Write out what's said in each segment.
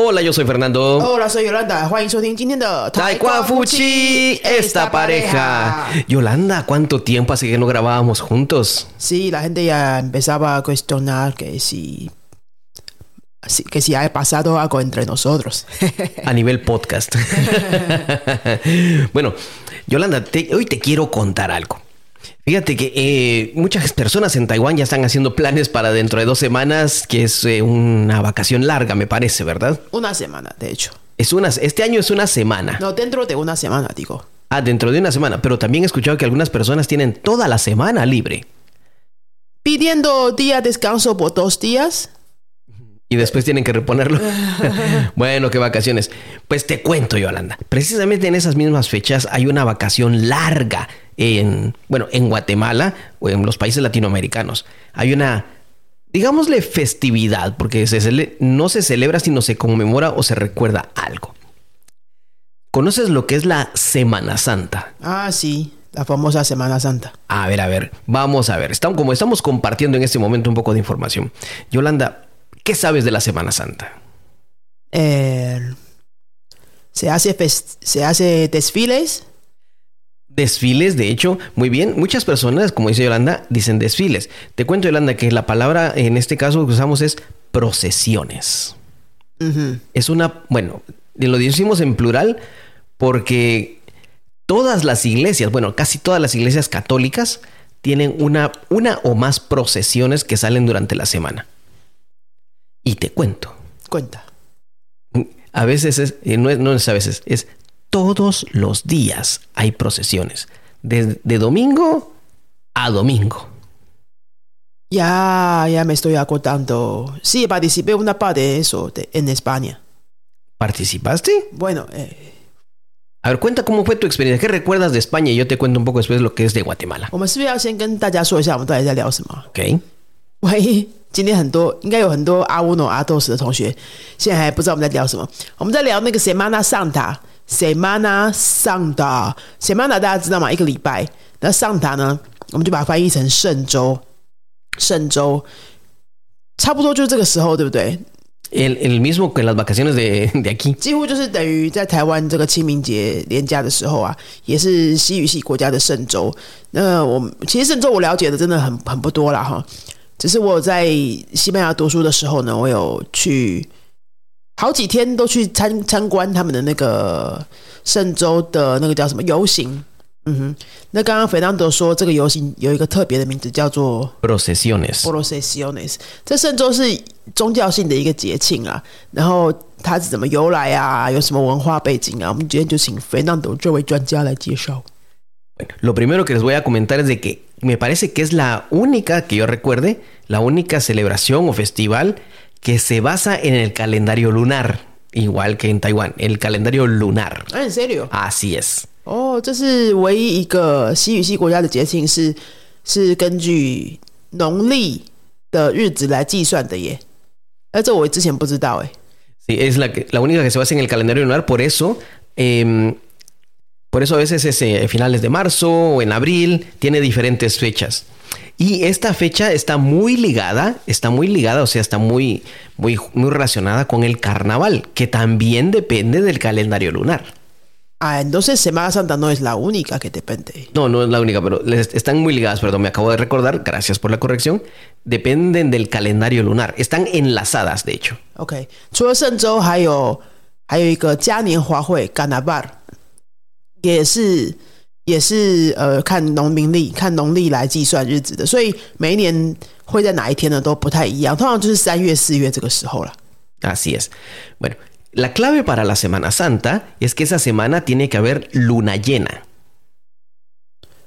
Hola, yo soy Fernando. Hola, soy Yolanda. Juan Taekwa Fuchi, esta pareja. Yolanda, ¿cuánto tiempo hace que no grabábamos juntos? Sí, la gente ya empezaba a cuestionar que si. que si ha pasado algo entre nosotros. a nivel podcast. bueno, Yolanda, hoy te quiero contar algo. Fíjate que eh, muchas personas en Taiwán ya están haciendo planes para dentro de dos semanas, que es eh, una vacación larga, me parece, ¿verdad? una semana, de hecho. Es una, este año es una semana. No, dentro de una semana, digo. Ah, dentro de una semana. Pero también he escuchado que algunas personas tienen toda la semana libre. Pidiendo día de descanso por dos días. Y después tienen que reponerlo. bueno, qué vacaciones. Pues te cuento, Yolanda. Precisamente en esas mismas fechas hay una vacación larga en, bueno, en Guatemala o en los países latinoamericanos. Hay una, digámosle, festividad, porque se no se celebra, sino se conmemora o se recuerda algo. ¿Conoces lo que es la Semana Santa? Ah, sí, la famosa Semana Santa. A ver, a ver, vamos a ver. Estamos, como estamos compartiendo en este momento un poco de información. Yolanda, ¿qué sabes de la Semana Santa? Eh, se, hace se hace desfiles. Desfiles, de hecho, muy bien. Muchas personas, como dice Yolanda, dicen desfiles. Te cuento, Yolanda, que la palabra en este caso que usamos es procesiones. Es una, bueno, lo decimos en plural porque todas las iglesias, bueno, casi todas las iglesias católicas tienen una, una o más procesiones que salen durante la semana. Y te cuento, Cuenta. a veces es, eh, no es, no es a veces, es todos los días hay procesiones. De, de domingo a domingo. Ya, ya me estoy acordando. Sí, participé en una parte de eso de- en España. ¿Participaste? Bueno, eh, A ver, cuenta cómo fue tu experiencia. ¿Qué recuerdas de España? Y yo te cuento un poco después lo que es de Guatemala. 我们是不是要先跟大家说一下我们到底在聊什么？ ¿Ok? 万一今天很多应该有很多阿乌诺阿斗斯的同学现在还不知道我们在聊什么。我们在聊那个 Semana Santa，Semana 大家知道吗？一个礼拜。那 Santa 呢，我们就把它翻译成圣周，圣周差不多就是这个时候，对不对？El, el mismo que las vacaciones de, de aquí. 几乎就是等于在台湾这个清明节连假的时候啊，也是西语系国家的圣周。那我们其实圣周我了解的真的很很不多了哈，只是我在西班牙读书的时候呢，我有去好几天都去参参观他们的那个圣州的那个叫什么游行。嗯哼，那刚刚肥当德说这个游行有一个特别的名字叫做 Procesiones. Procesiones，这圣周是宗教性的一个节庆啊，然后它是怎么由来啊？有什么文化背景啊？我们今天就请 Fernando 这位专家来介绍。Bueno, lo primero que les voy a comentar es de que me parece que es la única, que yo recuerde, la única celebración o festival que se basa en el calendario lunar, igual que en Taiwán, el calendario lunar. 哎、很 serio？ Así es. 哦，这是唯一一个西语系国家的节庆是是根据农历的日子来计算的耶。哎，这我之前不知道哎。 Sí, es la, que- la única que se basa en el calendario lunar, por eso, em, por eso a veces es eh, finales de marzo o en abril, tiene diferentes fechas. Y esta fecha está muy ligada, está muy ligada, o sea, está muy, muy, muy relacionada con el carnaval, que también depende del calendario lunar. Ah, entonces Semana Santa no es la única que depende. No, no es la única, pero les- están muy ligadas, perdón, me acabo de recordar, gracias por la corrección, dependen del calendario lunar, están enlazadas, de hecho. OK，除了圣周，还有还有一个嘉年华会 g a n a b a r 也是也是呃看农民历看农历来计算日子的，所以每一年会在哪一天呢都不太一样，通常就是三月四月这个时候了。 Así es. Bueno, la clave para la Semana Santa es que esa semana tiene que haber luna llena.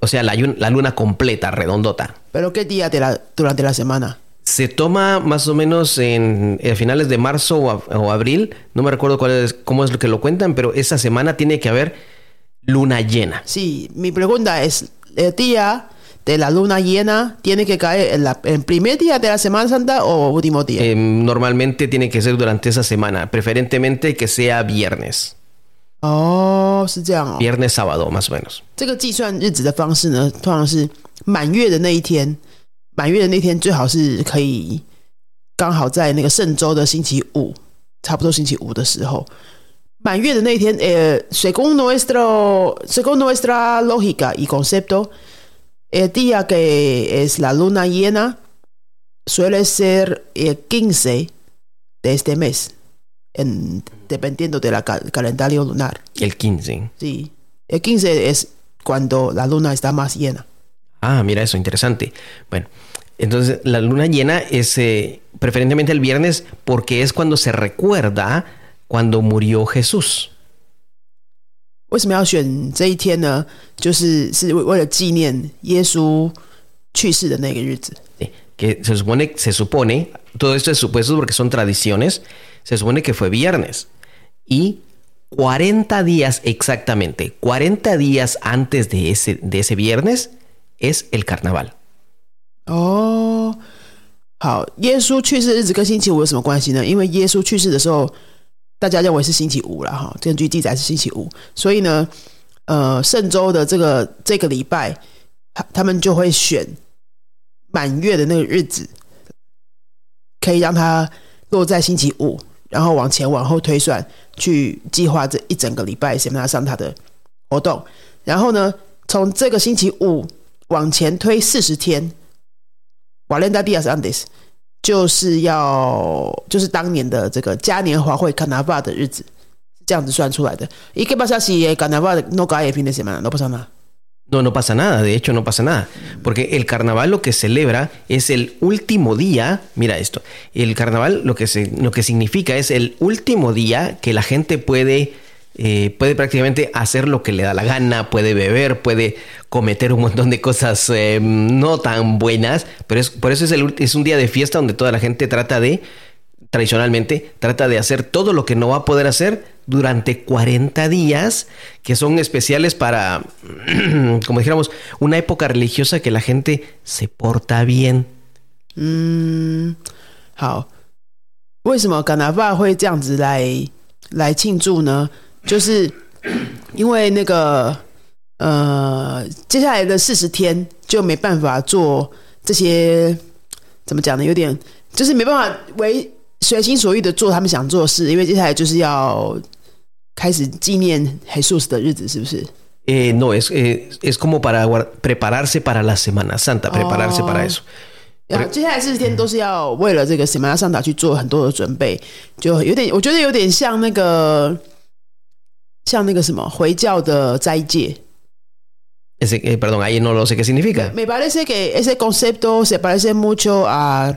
O sea, la, yun- la luna completa, redondota. Pero qué día de la durante la semana? Se toma más o menos en, a finales de marzo o, a- o abril. No me recuerdo cuál es, cómo es lo que lo cuentan, pero esa semana tiene que haber luna llena. Sí, mi pregunta es el día de la luna llena tiene que caer en la- el primer día de la Semana Santa o último día. Eh, normalmente tiene que ser durante esa semana, preferentemente que sea viernes. 哦，是这样哦。 Viernes, sábado, más o menos. 这个计算日子的方式呢，通常是满月的那一天， 满月的那天最好是可以刚好在那个圣周的星期五，差不多星期五的时候。 满月的那天，呃，según nuestro según nuestra lógica y concepto, el día que es la luna llena suele ser el 15 de este mes, en, dependiendo del calendario lunar. El 15. Sí, el 15 es cuando la luna está más llena. Ah, mira eso, interesante. Bueno, entonces la luna llena es eh, preferentemente el viernes porque es cuando se recuerda cuando murió Jesús. 为什么要选这一天呢？就是是为为了纪念耶稣去世的那个日子。que se supone, se supone, todo esto es supuesto porque son tradiciones, se supone que fue viernes. Y 40 días exactamente, 40 días antes de ese, de ese viernes es el carnaval. Oh, 好，耶稣去世日子跟星期五有什么关系呢？因为耶稣去世的时候， 大家认为是星期五了哈，根据记载是星期五，所以呢，呃，圣周的这个这个礼拜，他他们就会选满月的那个日子，可以让它落在星期五，然后往前往后推算，去计划这一整个礼拜什么上他的活动。然后呢，从这个星期五往前推四十天，瓦伦达迪亚斯安迪斯就是要就是当年的这个嘉年华会卡纳瓦的日子，这样子算出来的。一个巴萨西卡纳瓦的诺嘎也平的什么？诺不上吗？No, no pasa nada, de hecho no pasa nada, porque el carnaval lo que celebra es el último día, mira esto, el carnaval lo que, se, lo que significa es el último día que la gente puede, eh, puede prácticamente hacer lo que le da la gana, puede beber, puede cometer un montón de cosas eh, no tan buenas, pero es, por eso es, el, es un día de fiesta donde toda la gente trata de tradicionalmente trata de hacer todo lo que no va a poder hacer durante 40 días, que son especiales para, como dijéramos, una época religiosa que la gente se porta bien. 嗯，好，为什么 Carnaval 会这样子来来庆祝呢？ 就是因为那个呃，接下来的四十天就没办法做这些，怎么讲呢？有点就是没办法为随心所欲的做他们想做的事，因为接下来就是要开始纪念 Jesus 的日子，是不是？Eh, no, es, eh, es como para prepararse para la Semana Santa, prepararse para eso. 接下来四十天都是要为了这个 Semana Santa 去做很多的准备，就有点，我觉得有点像那个，像那个什么回教的斋戒。Ese, eh, perdón, ahí no lo sé qué significa. Me parece que ese concepto se parece mucho a,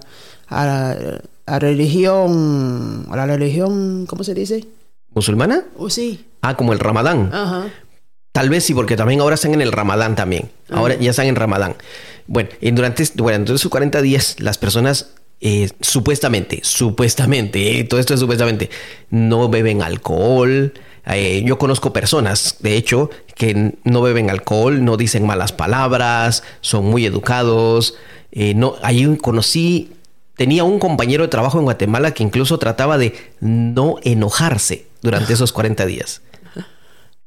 a la religión, a la religión, ¿cómo se dice? ¿Musulmana? Oh, sí. Ah, como el Ramadán. Ajá. Tal vez sí, porque también ahora están en el Ramadán también. Ahora ya están en Ramadán. Bueno, y durante, bueno, entonces sus 40 días las personas eh, supuestamente, supuestamente, eh, todo esto es supuestamente, no beben alcohol. eh, yo conozco personas, de hecho, que no beben alcohol, no dicen malas palabras, son muy educados. no, ahí conocí tenía un compañero de trabajo en Guatemala que incluso trataba de no enojarse durante esos 40 días.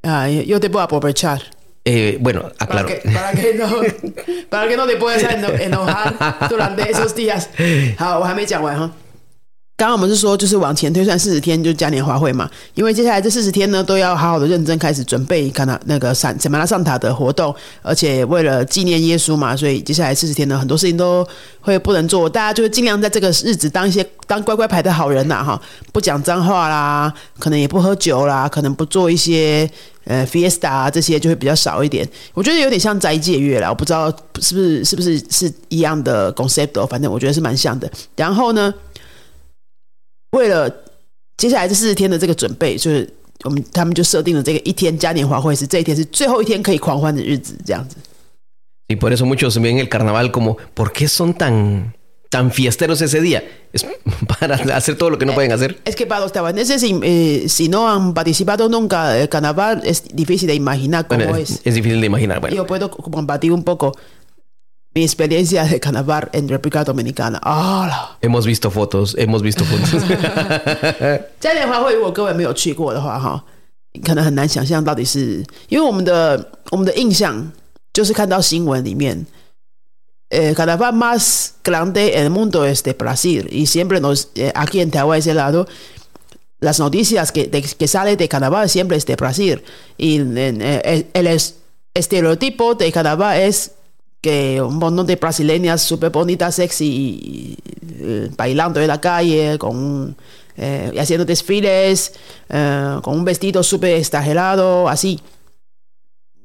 Ah, yo te puedo aprovechar. Eh, bueno, aclaro. Para que, para, que no, para que no te puedas enojar durante esos días. 刚刚我们是说，就是往前推算四十天，就嘉年华会嘛。因为接下来这四十天呢，都要好好的认真开始准备，看到那个上怎么拉上塔的活动。而且为了纪念耶稣嘛，所以接下来四十天呢，很多事情都会不能做。大家就尽量在这个日子当一些当乖乖牌的好人呐，哈，不讲脏话啦，可能也不喝酒啦，可能不做一些呃 fiesta 啊这些，就会比较少一点。我觉得有点像斋戒月啦，我不知道是不是是不是是一样的 concept，反正我觉得是蛮像的。然后呢？为了接下来这四十天的这个准备，就是我们他们就设定了这个一天嘉年华会是这一天是最后一天可以狂欢的日子，这样子。Y por eso muchos ven el carnaval como, ¿por qué son tan tan fiesteros ese día? Es para hacer todo lo que no pueden hacer. Es que para los taiwaneses, eh, si no han participado nunca el carnaval, es difícil de imaginar cómo bueno, es. Es difícil de imaginar. Bueno. Yo puedo compartir un poco mi experiencia de carnaval en República Dominicana. Ah, hemos visto fotos, hemos visto fotos. 嘉年华会如果各位没有去过的话，哈，可能很难想象到底是因为我们的我们的印象就是看到新闻里面 el carnaval más grande en el mundo es de Brasil y siempre nos, eh, aquí en Taiwán, ese lado, las noticias que, de, que salen de carnaval siempre es de Brasil. Y eh, el, el, estereotipo de carnaval es que un montón de brasileñas súper bonitas, sexy, eh, bailando en la calle, con, eh, haciendo desfiles, eh, con un vestido súper exagerado, así.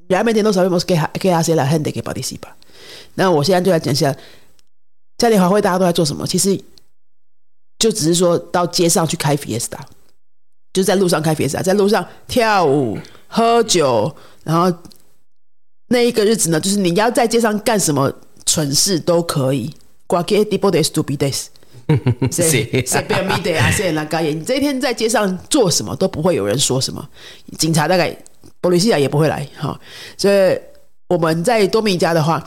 Realmente no sabemos qué, qué hace la gente que participa. 那我现在就来讲一下，在联华会大家都在做什么？其实就只是说到街上去开 fiesta，就在路上开 fiesta，在路上跳舞、喝酒，然后 那一个日子呢，就是你要在街上干什么蠢事都可以。Cualquier tipo de estupidez，谁谁不要 me de 啊，谁来干也。你这一天在街上做什么都不会有人说什么，警察大概玻利西亚也不会来哈。所以我们在多米加的话，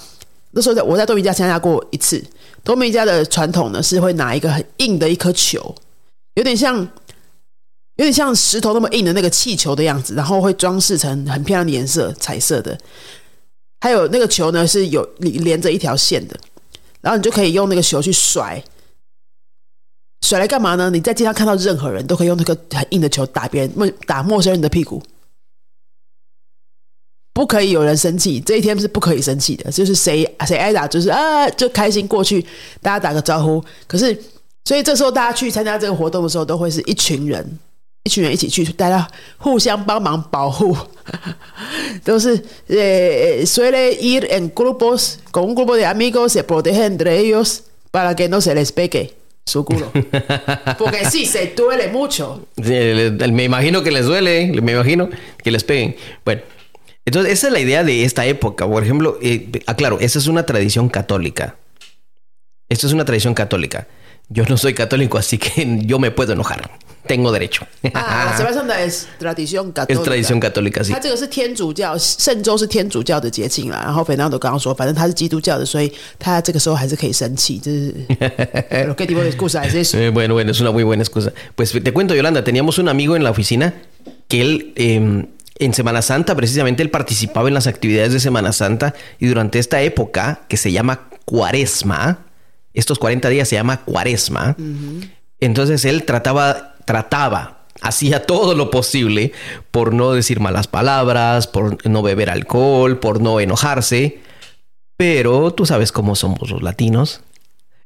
那时候在我在多米加参加过一次。多米加的传统呢是会拿一个很硬的一颗球，有点像有点像石头那么硬的那个气球的样子，然后会装饰成很漂亮的颜色，彩色的。还有那个球呢，是有连着一条线的，然后你就可以用那个球去甩，甩来干嘛呢？你在街上看到任何人都可以用那个很硬的球打别人，打陌生人的屁股，不可以有人生气。这一天是不可以生气的，就是谁谁挨打，就是啊，就开心过去，大家打个招呼。可是，所以这时候大家去参加这个活动的时候，都会是一群人。一群人一起去，大家互相帮忙保护，都是呃，suele ir en grupos con un grupo de amigos se protegen entre ellos para que no se les pegue su culo. Porque sí, se duele mucho. me imagino que les duele, me imagino que les peguen. Bueno, entonces esa es la idea de esta época. Por ejemplo, eh, aclaro, esa es una tradición católica. Esto es una tradición católica. Yo no soy católico, así que yo me puedo enojar. tengo derecho. Ah, la Semana Santa es tradición católica. Es tradición católica, sí. 它这个是天主教，圣周是天主教的节庆啦。然后 Fernando 刚刚说，反正他是基督教的，所以他这个时候还是可以生气。这是 ¿Qué tipo de excusa es eso? bueno, bueno, es una muy buena excusa. Pues te cuento, Yolanda, teníamos un amigo en la oficina que él eh, en Semana Santa, precisamente, él participaba en las actividades de Semana Santa y durante esta época que se llama Cuaresma, estos 40 días se llama Cuaresma. Uh -huh. Entonces él trataba trataba, hacía todo lo posible por no decir malas palabras, por no beber alcohol, por no enojarse. Pero tú sabes cómo somos los latinos.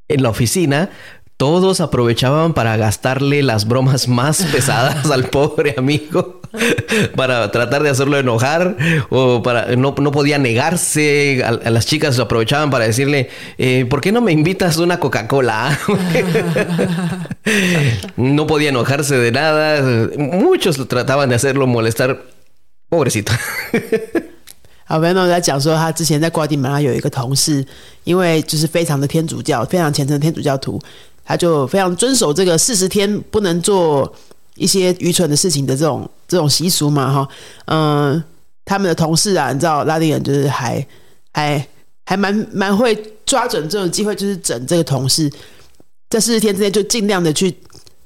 En la oficina todos aprovechaban para gastarle las bromas más pesadas al pobre amigo, para tratar de hacerlo enojar, o para no, no podía negarse. A, a, las chicas aprovechaban para decirle, eh, ¿por qué no me invitas una Coca-Cola? no podía enojarse de nada. Muchos trataban de hacerlo molestar. Pobrecito. 好朋友在讲说，他之前在瓜地马拉有一个同事，因为就是非常的天主教，非常虔诚的天主教徒， 他就非常遵守这个四十天不能做一些愚蠢的事情的这种这种习俗嘛，哈，嗯，他们的同事啊，你知道拉丁人就是还还还蛮蛮会抓准这种机会，就是整这个同事，在四十天之内就尽量的去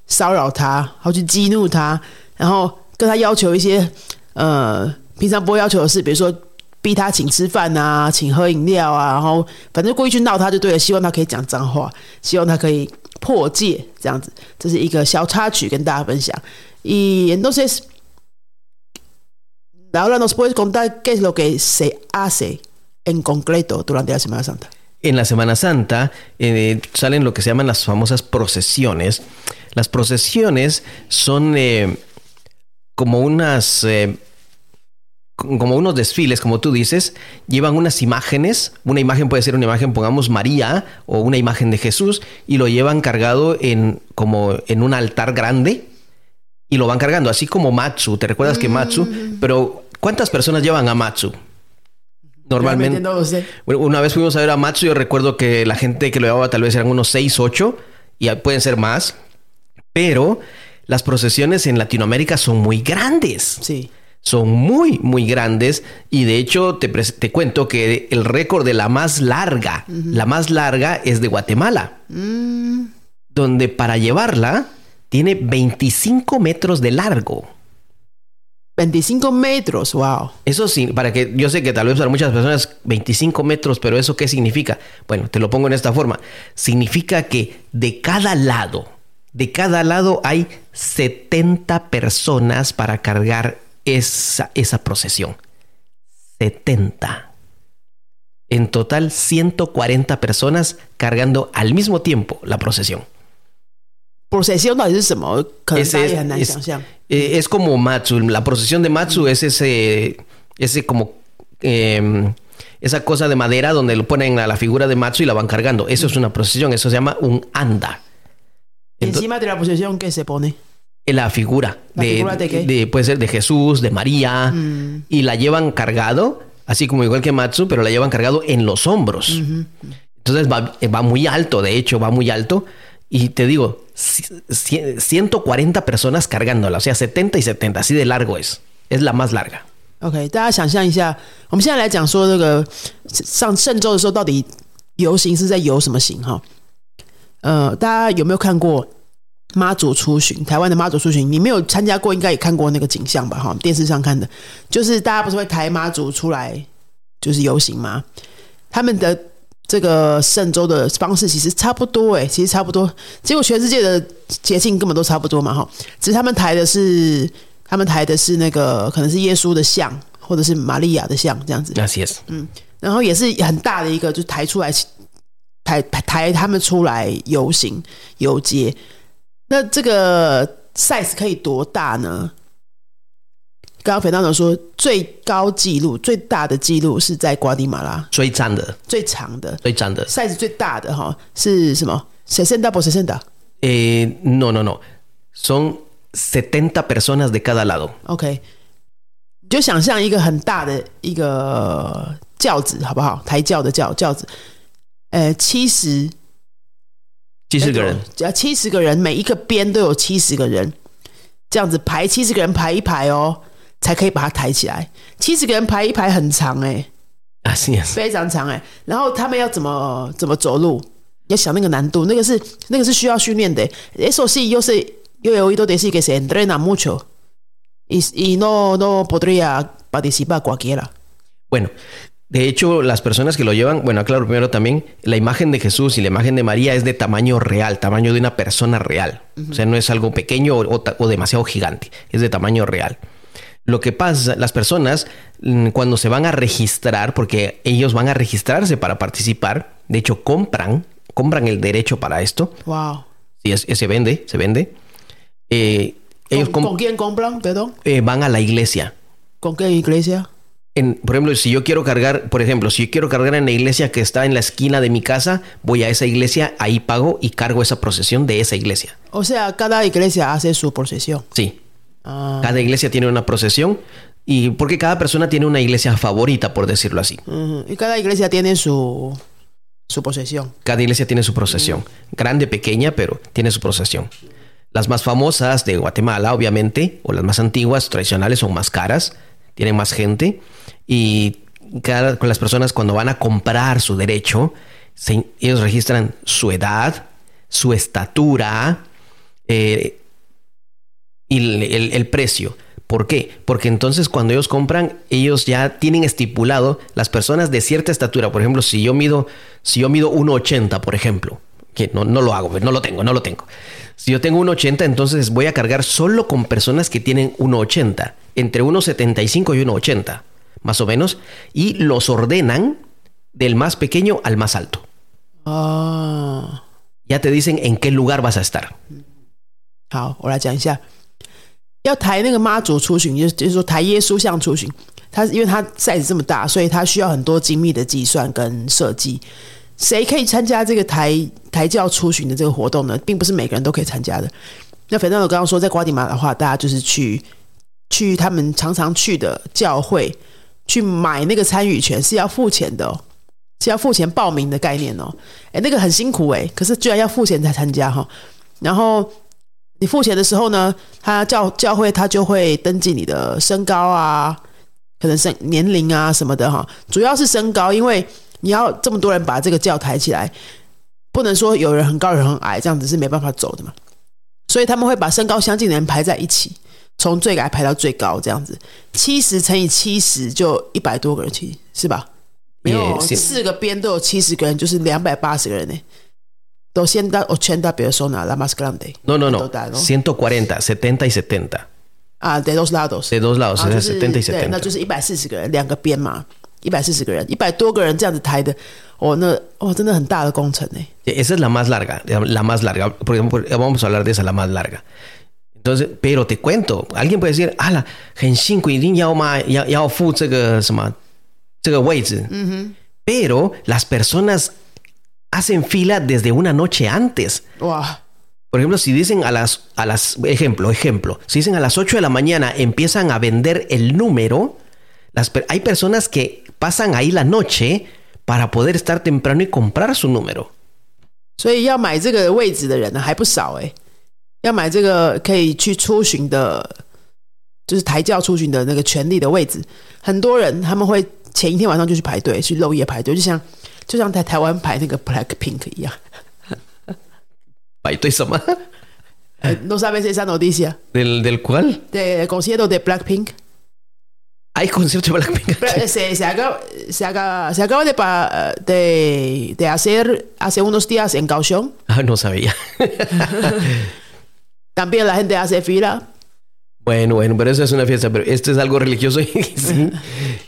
骚扰他，然后去激怒他，然后跟他要求一些呃平常不会要求的事，比如说逼他请吃饭啊，请喝饮料啊，然后反正故意去闹他就对了，希望他可以讲脏话，希望他可以。破戒这样子，这是一个小插曲跟大家分享。Y entonces, ahora nos puedes contar qué es lo que se hace en concreto durante la Semana Santa. En la Semana Santa eh, salen lo que se llaman las famosas procesiones. Las procesiones son eh, como unas eh, como unos desfiles, como tú dices, llevan unas imágenes, una imagen puede ser una imagen, pongamos María o una imagen de Jesús, y lo llevan cargado en como en un altar grande y lo van cargando, así como Matsu. ¿Te recuerdas que Matsu? Pero ¿cuántas personas llevan a Matsu? Normalmente. No sé. Una vez fuimos a ver a Matsu, yo recuerdo que la gente que lo llevaba tal vez eran unos 6, 8, y pueden ser más, pero las procesiones en Latinoamérica son muy grandes. Sí son muy, muy grandes y de hecho te, te cuento que el récord de la más larga, uh -huh. la más larga es de Guatemala, mm. donde para llevarla tiene 25 metros de largo. 25 metros, wow. Eso sí, para que yo sé que tal vez para muchas personas 25 metros, pero eso qué significa? Bueno, te lo pongo en esta forma. Significa que de cada lado, de cada lado hay 70 personas para cargar esa, esa procesión. 70. En total, 140 personas cargando al mismo tiempo la procesión. ¿Procesión es, es, eh, es, como Matsu. La procesión de Matsu es ese, ese como em, esa cosa de madera donde lo ponen a la figura de Matsu y la van cargando. Eso es una procesión, eso se llama un anda. Encima de la procesión, ¿qué se pone? la figura, ¿La de, figura de qué? de- puede ser de Jesús, de María, Mm. y la llevan cargado, así como igual que Matsu, pero la llevan cargado en los hombros. Entonces va, va muy alto, de hecho, va muy alto. Y te digo, ci- ci- 140 personas cargándola, o sea, 70 y 70, así de largo es. Es la más larga. OK，大家想象一下，我们现在来讲说这个上圣周的时候，到底游行是在游什么行哈？呃，大家有没有看过 妈祖出巡？台湾的妈祖出巡，你没有参加过，应该也看过那个景象吧？哈，电视上看的，就是大家不是会抬妈祖出来，就是游行吗？他们的这个圣周的方式其实差不多，诶，其实差不多。结果全世界的节庆根本都差不多嘛，哈，只是他们抬的是他们抬的是那个可能是耶稣的像，或者是玛利亚的像这样子 es. 然后也是很大的一个，就抬出来抬抬抬他们出来游行游街。那这个 size 可以多大呢？刚刚肥大总说最高纪录、最大的纪录是在瓜地马拉最长的、最长的、最长的 size 最大的哈是什么？十三 double 的？诶、eh,，no no no，从 setenta personas de cada lado。OK，你就想象一个很大的一个轿子好不好？抬轿的轿轿子，呃，七十。七十个人，只要，七十个人，每一个边都有七十个人，这样子排七十个人排一排哦，才可以把它抬起来。七十个人排一排很长哎、啊，是是，非常长哎、然后他们要怎么怎么走路，要想那个难度，那个是那个是需要训练的、S O C 又是又有一都得是一谁？Andrea mucho y y no no podría participar cualquiera。Bueno, de hecho, las personas que lo llevan, bueno, claro, primero también, la imagen de Jesús y la imagen de María es de tamaño real, tamaño de una persona real. O sea, no es algo pequeño o, demasiado gigante, es de tamaño real. Lo que pasa, las personas mm, cuando se van a registrar, porque ellos van a registrarse para participar, de hecho compran, compran el derecho para esto, Wow. y es- se vende, se vende, eh, ellos ¿Con, com- con quién compran? Perdón. eh, van a la iglesia. ¿Con qué iglesia? En, por ejemplo, si yo quiero cargar, por ejemplo, si yo quiero cargar en la iglesia que está en la esquina de mi casa, voy a esa iglesia, ahí pago y cargo esa procesión de esa iglesia. O sea, cada iglesia hace su procesión. Sí, Ah, cada iglesia tiene una procesión y porque cada persona tiene una iglesia favorita, por decirlo así. Y cada iglesia tiene su, su procesión. Cada iglesia tiene su procesión, grande, pequeña, pero tiene su procesión. Las más famosas de Guatemala, obviamente, o las más antiguas, tradicionales, son más caras, tienen más gente y cada, con las personas cuando van a comprar su derecho, ellos registran su edad, su estatura eh, y el, el- el precio. ¿Por qué? Porque entonces cuando ellos compran, ellos ya tienen estipulado las personas de cierta estatura. Por ejemplo, si yo mido, si yo mido 1,80, por ejemplo, que no, no lo hago, pues, no lo tengo, no lo tengo. Si yo tengo 1,80, entonces voy a cargar solo con personas que tienen 1,80, entre 1,75 y 1,80, más o menos, y los ordenan del más pequeño al más alto. 哦，Ya te dicen en qué lugar vas a estar. 好，我来讲一下，要抬那个妈祖出巡，就是就是说抬耶稣像出巡，它因为它 size 这么大，所以它需要很多精密的计算跟设计。谁可以参加这个抬抬轿出巡的这个活动呢？并不是每个人都可以参加的。那反正我刚刚说，在瓜地马的话，大家就是去去他们常常去的教会去买那个参与权，是要付钱的，是要付钱报名的概念哦。哎，那个很辛苦哎，可是居然要付钱才参加哈。然后你付钱的时候呢，他教教会他就会登记你的身高啊，可能是年龄啊什么的哈。主要是身高，因为你要这么多人把这个教抬起来，不能说有人很高有人很矮，这样子是没办法走的嘛。所以他们会把身高相近的人排在一起，从最矮排到最高这样子，七十乘以七十就一百多个人去，是吧？没有，四个边都有七十个人，就是两百八十个人呢。280 personas, la más grande. No, no, no. Total, ¿no? 140, 70 y 70. Ah, de dos lados. De dos lados, ah, 70 y 70. 那就是一百四十个人，两个边嘛，一百四十个人，一百多个人这样子抬的，哦，那哦，真的很大的工程呢。Esa es la más larga, la más larga. Por ejemplo, vamos a hablar de esa, la más larga. Entonces, pero te cuento, alguien puede decir, ala, 很辛苦，一定要嘛，要要付这个什么这个位置。嗯哼。Pero las personas hacen fila desde una noche antes. Por ejemplo, si dicen a las, a las, ejemplo, ejemplo, si dicen a las 8 de la mañana empiezan a vender el número, las, hay personas que pasan ahí la noche para poder estar temprano y comprar su número. 所以要买这个位置的人呢还不少哎， 要买这个可以去出巡的，就是抬轿出巡的那个权利的位置，很多人他们会前一天晚上就去排队，去漏夜排队，就像就像在台湾排那个 Black Pink 一样。排队什么？No sabes esa noticia? ¿Del, del cuál? Del concierto de Blackpink. ¿Hay concierto de Blackpink? Se, se, acaba, se, acaba, se acaba de, de, de hacer hace unos días en Kaohsiung. Ah, no sabía. También la gente hace fila bueno, bueno, pero eso es una fiesta, pero esto es algo religioso.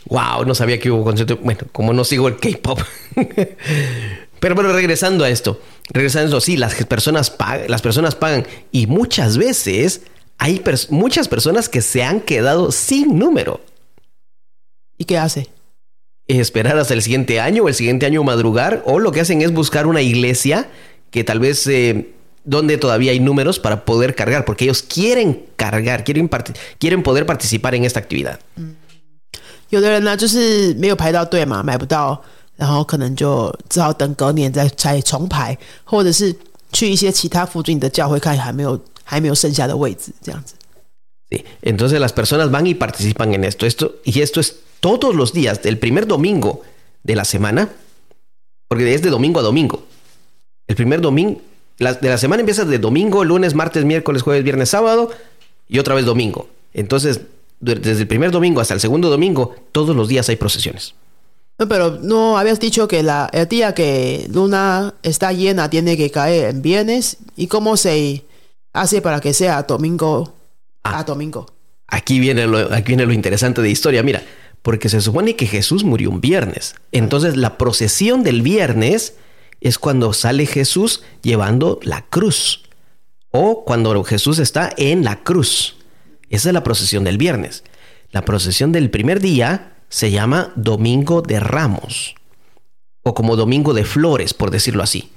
wow, no sabía que hubo concierto. Bueno, como no sigo el K-pop. pero bueno, regresando a esto, regresando a esto, sí, las personas pagan, las personas pagan y muchas veces hay muchas personas que se han quedado sin número. ¿Y qué hace? Esperar hasta el siguiente año o el siguiente año madrugar o lo que hacen es buscar una iglesia que tal vez eh, donde todavía hay números para poder cargar, porque ellos quieren cargar, quieren, quieren poder participar en esta actividad. 有的人呢，就是没有排到队嘛，买不到，然后可能就只好等隔年再再重排，或者是去一些其他附近的教会看还没有还没有剩下的位置，这样子。Sí, entonces las personas van y participan en esto, esto y esto es todos los días del primer domingo de la semana, porque es de domingo a domingo. El primer domingo la, de la semana empieza de domingo, lunes, martes, miércoles, jueves, viernes, sábado y otra vez domingo. Entonces, desde el primer domingo hasta el segundo domingo, todos los días hay procesiones. No, pero no habías dicho que la, el día que luna está llena tiene que caer en viernes. ¿Y cómo se hace para que sea domingo a ah. domingo? Aquí viene, lo, aquí viene lo interesante de historia. Mira, porque se supone que Jesús murió un viernes. Entonces, la procesión del viernes es cuando sale Jesús llevando la cruz o cuando Jesús está en la cruz. Esa es la procesión del viernes. La procesión del primer día se llama Domingo de Ramos o como Domingo de Flores, por decirlo así.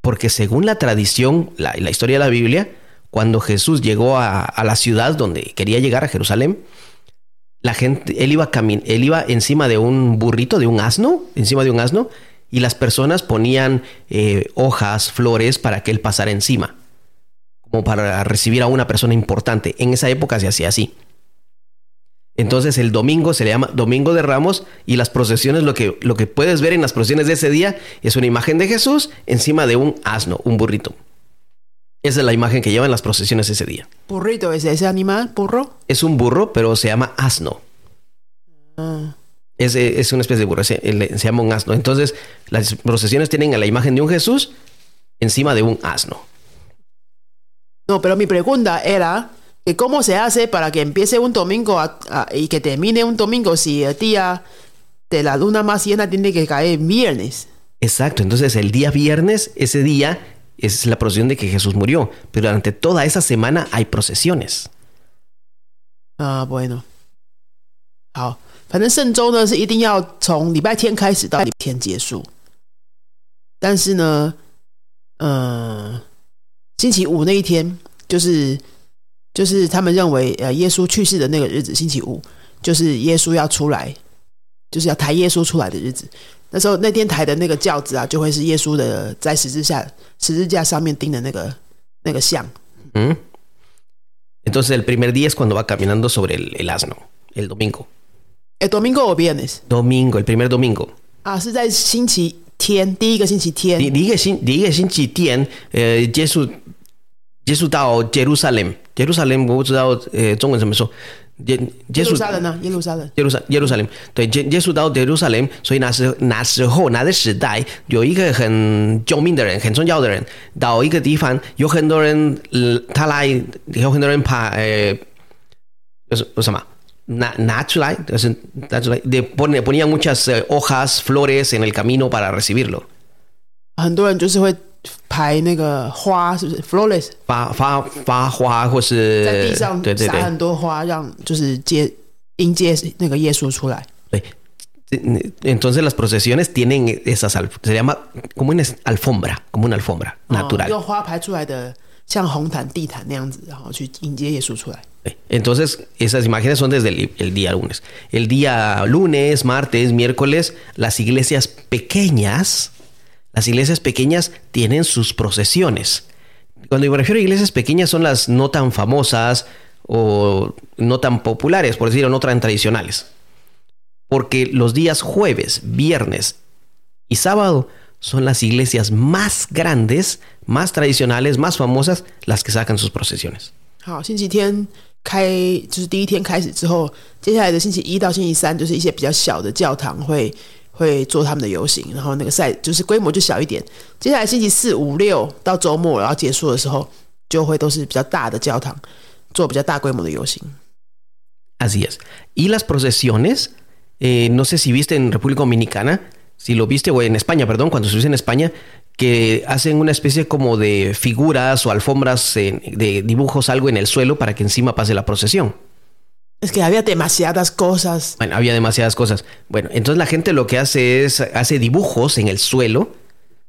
Porque según la tradición, la, la historia de la Biblia, cuando Jesús llegó a, la ciudad donde quería llegar, a Jerusalén, la gente, él iba, él iba encima de un burrito, de un asno, encima de un asno, y las personas ponían eh, hojas, flores para que él pasara encima, como para recibir a una persona importante. En esa época se hacía así. Entonces el domingo se le llama Domingo de Ramos y las procesiones, lo que, lo que puedes ver en las procesiones de ese día es una imagen de Jesús encima de un asno, un burrito. Esa es la imagen que llevan las procesiones ese día. ¿Burrito es ese animal? ¿Burro? Es un burro, pero se llama asno. Ah. Es, es, una especie de burro, se, se, llama un asno. Entonces, las procesiones tienen a la imagen de un Jesús encima de un asno. No, pero mi pregunta era que cómo se hace para que empiece un domingo y que termine un domingo si el día de la luna más llena tiene que caer viernes. Exacto, entonces el día viernes, ese día es la procesión de que Jesús murió, pero durante toda esa semana hay procesiones. Ah, bueno. 好。反正圣周呢是一定要从礼拜天开始到礼拜天结束，但是呢，呃，星期五那一天就是就是他们认为呃耶稣去世的那个日子，星期五就是耶稣要出来，就是要抬耶稣出来的日子。那时候那天抬的那个轿子啊，就会是耶稣的在十字架十字架上面钉的那个那个像。嗯，entonces el primer día es cuando va caminando sobre el asno el domingo。El domingo o viernes? Domingo, el primer domingo. 啊，是在星期天，第一个星期天。第第一个星第一个星期天，呃，耶稣耶稣到 Jerusalem Jerusalén，我不知道呃中文怎么说。耶耶路撒冷呢？耶路撒冷。耶路撒耶路撒冷，对耶耶稣到耶路撒冷，所以那时那时候那个时代有一个很救命的人，很重要的人，到一个地方，有很多人，呃他来，有很多人怕，呃，就是什么？拿拿出来，就是拿出来，de pone ponían muchas eh, hojas, flores en el camino para recibirlo. 很多人就是会排那个花，是不是 flores 发发发花或是在地上对对对撒很多花，让就是接迎接那个耶稣出来。对。Entonces las procesiones tienen esas al- se llama como una alfombra, como una alfombra 哦 natural. 用花排出来的， 像红毯、地毯那样子，然后去迎接耶稣出来。 Entonces, esas imágenes son desde el, el día lunes. El día lunes, martes, miércoles, las iglesias pequeñas, las iglesias pequeñas tienen sus procesiones. Cuando me refiero a iglesias pequeñas son las no tan famosas o no tan populares, por decirlo, no tan tradicionales. Porque los días jueves, viernes y sábado son las iglesias más grandes, más tradicionales, más famosas, las que sacan sus procesiones. 好，星期天开就是第一天开始之后，接下来的星期一到星期三就是一些比较小的教堂会会做他们的游行，然后那个赛就是规模就小一点。接下来星期四、五、六到周末，然后结束的时候，就会都是比较大的教堂做比较大规模的游行。 Así es. Y las procesiones, eh, no sé si viste en República Dominicana, si lo viste, o en España, perdón, cuando estuviste en España, que hacen una especie como de figuras o alfombras de dibujos, algo en el suelo para que encima pase la procesión. Es que había demasiadas cosas. Bueno, había demasiadas cosas. Bueno, entonces la gente lo que hace es, hace dibujos en el suelo,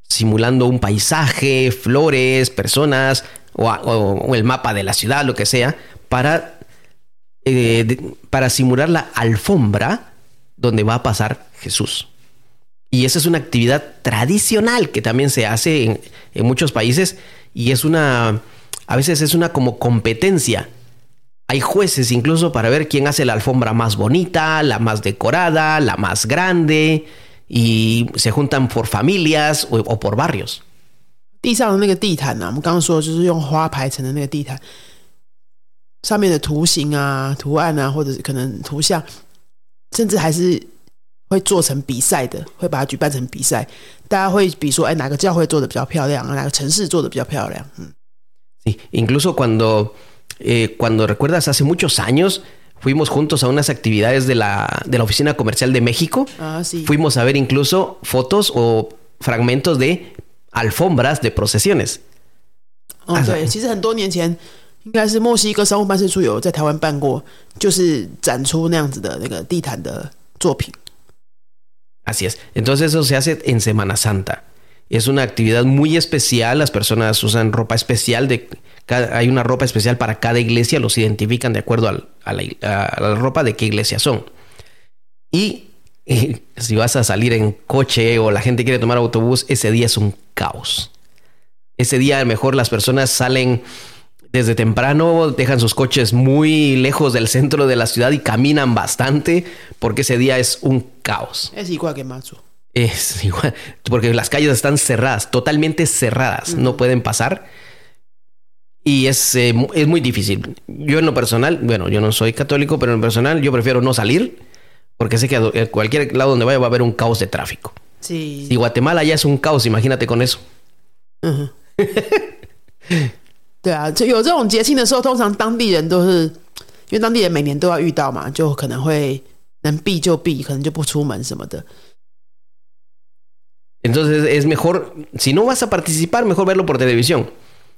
simulando un paisaje, flores, personas, o, a- o- o el mapa de la ciudad, lo que sea, para, eh, de- para simular la alfombra donde va a pasar Jesús. Y esa es una actividad tradicional que también se hace en, en muchos países y es una, a veces es una como competencia. Hay jueces incluso para ver quién hace la alfombra más bonita, la más decorada, la más grande y se juntan por familias o, o por barrios. 地上的那个地毯呢、啊，我们刚刚说就是用花排成的那个地毯，上面的图形啊、图案啊，或者是可能图像，甚至还是 会做成比赛的，会把它举办成比赛。大家会比说，哎，哪个教会做的比较漂亮，哪个城市做的比较漂亮？嗯， Sí, incluso cuando, eh, cuando recuerdas hace muchos años, fuimos juntos a unas actividades de la, de la Oficina Comercial de México. 啊，是 Fuimos a ver incluso fotos o fragmentos de alfombras de procesiones. 哦，对，其实很多年前，应该是墨西哥商务办事处有在台湾办过，就是展出那样子的那个地毯的作品。 Así es. Entonces eso se hace en Semana Santa. Es una actividad muy especial. Las personas usan ropa especial. De, hay una ropa especial para cada iglesia. Los identifican de acuerdo a, la, ropa de qué iglesia son. Y, eh, si vas a salir en coche o la gente quiere tomar autobús, ese día es un caos. Ese día a lo mejor las personas salen desde temprano dejan sus coches muy lejos del centro de la ciudad y caminan bastante porque ese día es un caos. Es igual que Matsu. Es igual, porque las calles están cerradas, totalmente cerradas, no pueden pasar. Y es, eh, es, muy difícil. Yo en lo personal, bueno, yo no soy católico, pero en lo personal yo prefiero no salir porque sé que a cualquier lado donde vaya va a haber un caos de tráfico. Sí. Si Guatemala ya es un caos, imagínate con eso. 对啊，就有这种节庆的时候，通常当地人都是因为当地人每年都要遇到嘛，就可能会能避就避，可能就不出门什么的。 Entonces es mejor, si no vas a participar, mejor verlo por televisión.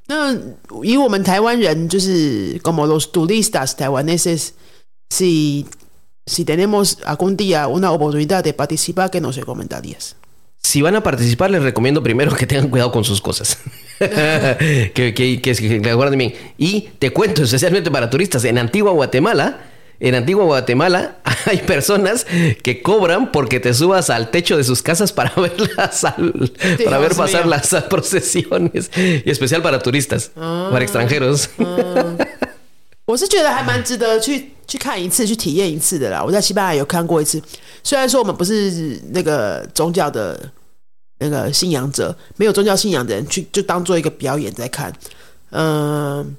那以我们台湾人，就是 como los turistas taiwaneses, si si tenemos algún día una oportunidad de participar, ¿qué nos recomendarías? Si van a participar, les recomiendo primero que tengan cuidado con sus cosas. que, que, que, que, que guarden bien. Y te cuento, especialmente para turistas, en Antigua Guatemala, en Antigua Guatemala hay personas que cobran porque te subas al techo de sus casas para ver las, al- para ver Dios pasar mío. las procesiones. Y especial para turistas, para extranjeros. 我是觉得还蛮值得去去看一次、去体验一次的啦。我在西班牙有看过一次，虽然说我们不是那个宗教的 那个信仰者，没有宗教信仰的人去就当做一个表演在看。嗯、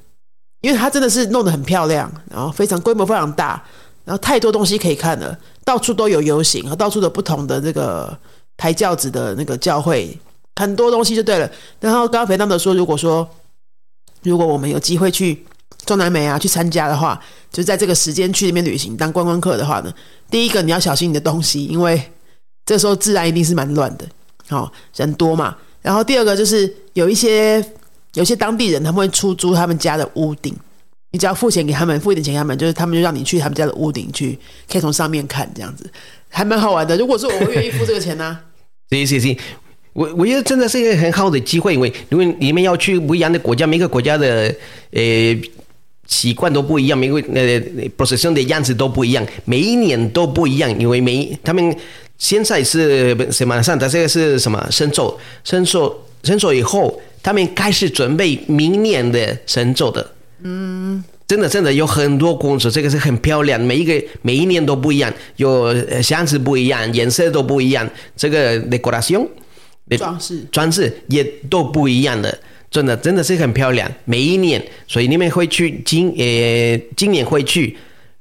因为他真的是弄得很漂亮，然后非常规模非常大，然后太多东西可以看了，到处都有游行，和到处的不同的这个抬轿子的那个教会，很多东西就对了。然后刚刚肥当德说，如果说如果我们有机会去中南美啊去参加的话，就在这个时间去那边旅行当观光客的话呢，第一个你要小心你的东西，因为这时候自然一定是蛮乱的，好人多嘛。然后第二个就是有一些。有些当地人他们会出租他们家的屋顶，你只要付钱给他们，付一点钱给他们，就是他们就让你去他们家的屋顶去，可以从上面看，这样子还蛮好玩的。如果是我会愿意付这个钱呢？行行行，我我觉得真的是一个很好的机会，因为因为你们要去不一样的国家，每个国家的呃习惯都不一样，每个呃 procession 的样子都不一样，每一年都不一样，因为每他们现在是什么上，他这个是什么神咒？神咒神咒以后。他们开始准备明年的神咒的，嗯，真的真的有很多公主，这个是很漂亮，每一个每一年都不一样，有箱子不一样，颜色都不一样，这个 decoration 装饰装饰也都不一样的，真的真的是很漂亮，每一年，所以你们会去今呃今年会去，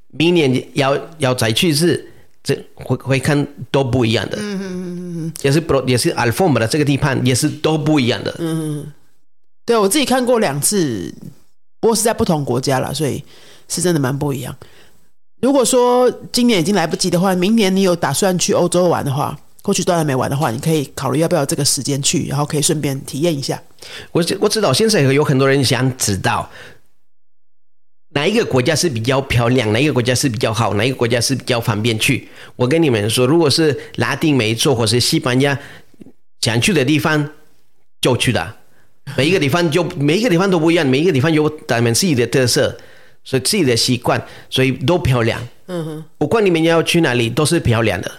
明年要要再去是。这会会看都不一样的，嗯嗯嗯嗯，也是 pro 也是 alfom 的这个地盘也是都不一样的，嗯嗯，对我自己看过两次，不过是在不同国家了，所以是真的蛮不一样。如果说今年已经来不及的话，明年你有打算去欧洲玩的话，过去都还没玩的话，你可以考虑要不要这个时间去，然后可以顺便体验一下。我我知道现在有很多人想知道。哪一个国家是比较漂亮？哪一个国家是比较好？哪一个国家是比较方便去？我跟你们说，如果是拉丁美洲或是西班牙想去的地方，就去的。每一个地方就每一个地方都不一样，每一个地方有他们自己的特色，所以自己的习惯，所以都漂亮。嗯哼，不管你们要去哪里，都是漂亮的。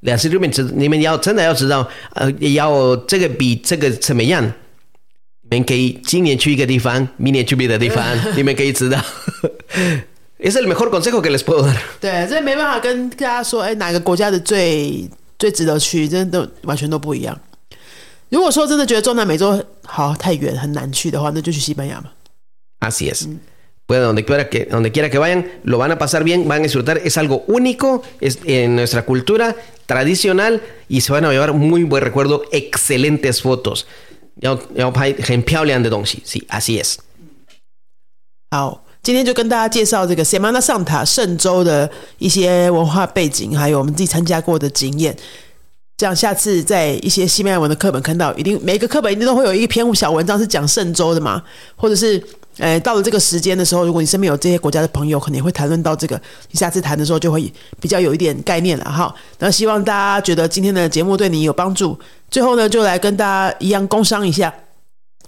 两次里面知你们要真的要知道，呃，要这个比这个怎么样？你们可以今年去一个地方，明年去别的地方，你们可以知道。Es el mejor consejo que les puedo dar。对，这没办法跟大家说，哎，哪个国家的最最值得去，真的都完全都不一样。如果说真的觉得中南美洲好太远很难去的话，那就去西班牙嘛。Así es. Bueno, donde quiera que donde quiera que vayan, lo van a pasar bien, van a disfrutar. Es algo único, es en nuestra cultura tradicional y se van a llevar muy buen recuerdo, excelentes fotos. 要要拍很漂亮的东西，是，así es。好，今天就跟大家介绍这个 Semana Santa 圣州的一些文化背景，还有我们自己参加过的经验。这样下次在一些西班牙文的课本看到，一定每个课本一定都会有一篇小文章是讲圣州的嘛，或者是。呃，到了这个时间的时候，如果你身边有这些国家的朋友，可能也会谈论到这个。你下次谈的时候就会比较有一点概念了哈。那希望大家觉得今天的节目对你有帮助。最后呢，就来跟大家一样工商一下。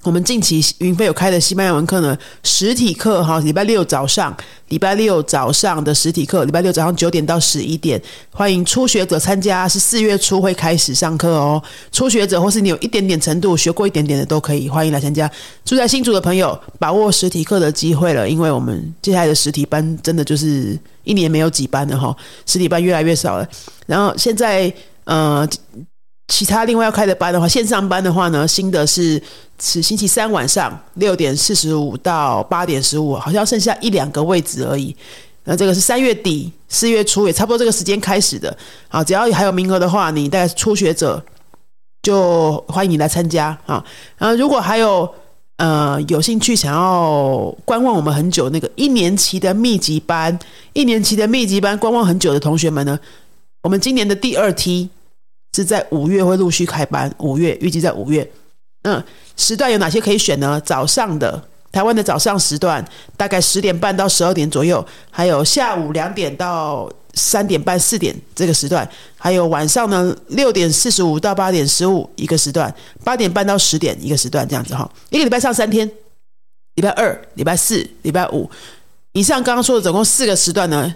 我们近期云飞有开的西班牙文课呢，实体课哈，礼拜六早上，礼拜六早上的实体课，礼拜六早上九点到十一点，欢迎初学者参加，是四月初会开始上课哦。初学者或是你有一点点程度，学过一点点的都可以，欢迎来参加。住在新竹的朋友，把握实体课的机会了，因为我们接下来的实体班真的就是一年没有几班了哈，实体班越来越少了。然后现在呃。其他另外要开的班的话，线上班的话呢，新的是是星期三晚上六点四十五到八点十五，好像剩下一两个位置而已。那这个是三月底四月初也差不多这个时间开始的。啊，只要还有名额的话，你大概是初学者就欢迎你来参加啊。然后如果还有呃有兴趣想要观望我们很久那个一年期的密集班，一年期的密集班观望很久的同学们呢，我们今年的第二梯。是在五月会陆续开班，五月预计在五月。嗯，时段有哪些可以选呢？早上的台湾的早上时段，大概十点半到十二点左右；还有下午两点到三点半、四点这个时段；还有晚上呢六点四十五到八点十五一个时段，八点半到十点一个时段，这样子哈。一个礼拜上三天，礼拜二、礼拜四、礼拜五。以上刚刚说的总共四个时段呢。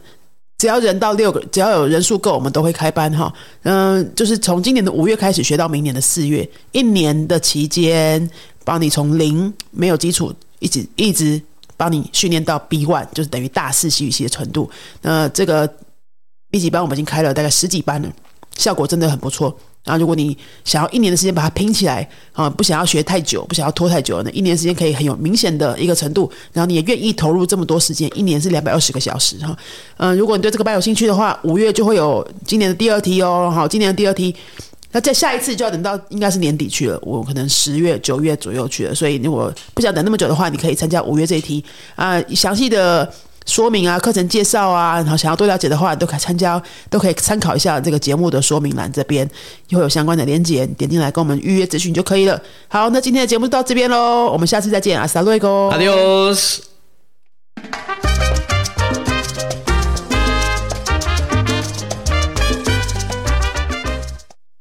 只要人到六个，只要有人数够，我们都会开班哈。嗯，就是从今年的五月开始学到明年的四月，一年的期间，帮你从零没有基础，一直一直帮你训练到 B one，就是等于大四习语系的程度。那这个密集班我们已经开了大概十几班了，效果真的很不错。然后，如果你想要一年的时间把它拼起来啊，不想要学太久，不想要拖太久，那一年时间可以很有明显的一个程度，然后你也愿意投入这么多时间，一年是两百二十个小时哈。嗯，如果你对这个班有兴趣的话，五月就会有今年的第二题哦。好，今年的第二题，那在下一次就要等到应该是年底去了，我可能十月、九月左右去了。所以如果不想等那么久的话，你可以参加五月这一题啊，详细的。说明啊、课程介绍啊，然后想要多了解的话，都可以参加，都可以参考一下这个节目的说明栏这边，会有相关的连接，点进来跟我们预约咨询就可以了。好，那今天的节目就到这边喽，我们下次再见，阿萨瑞哥，Adios。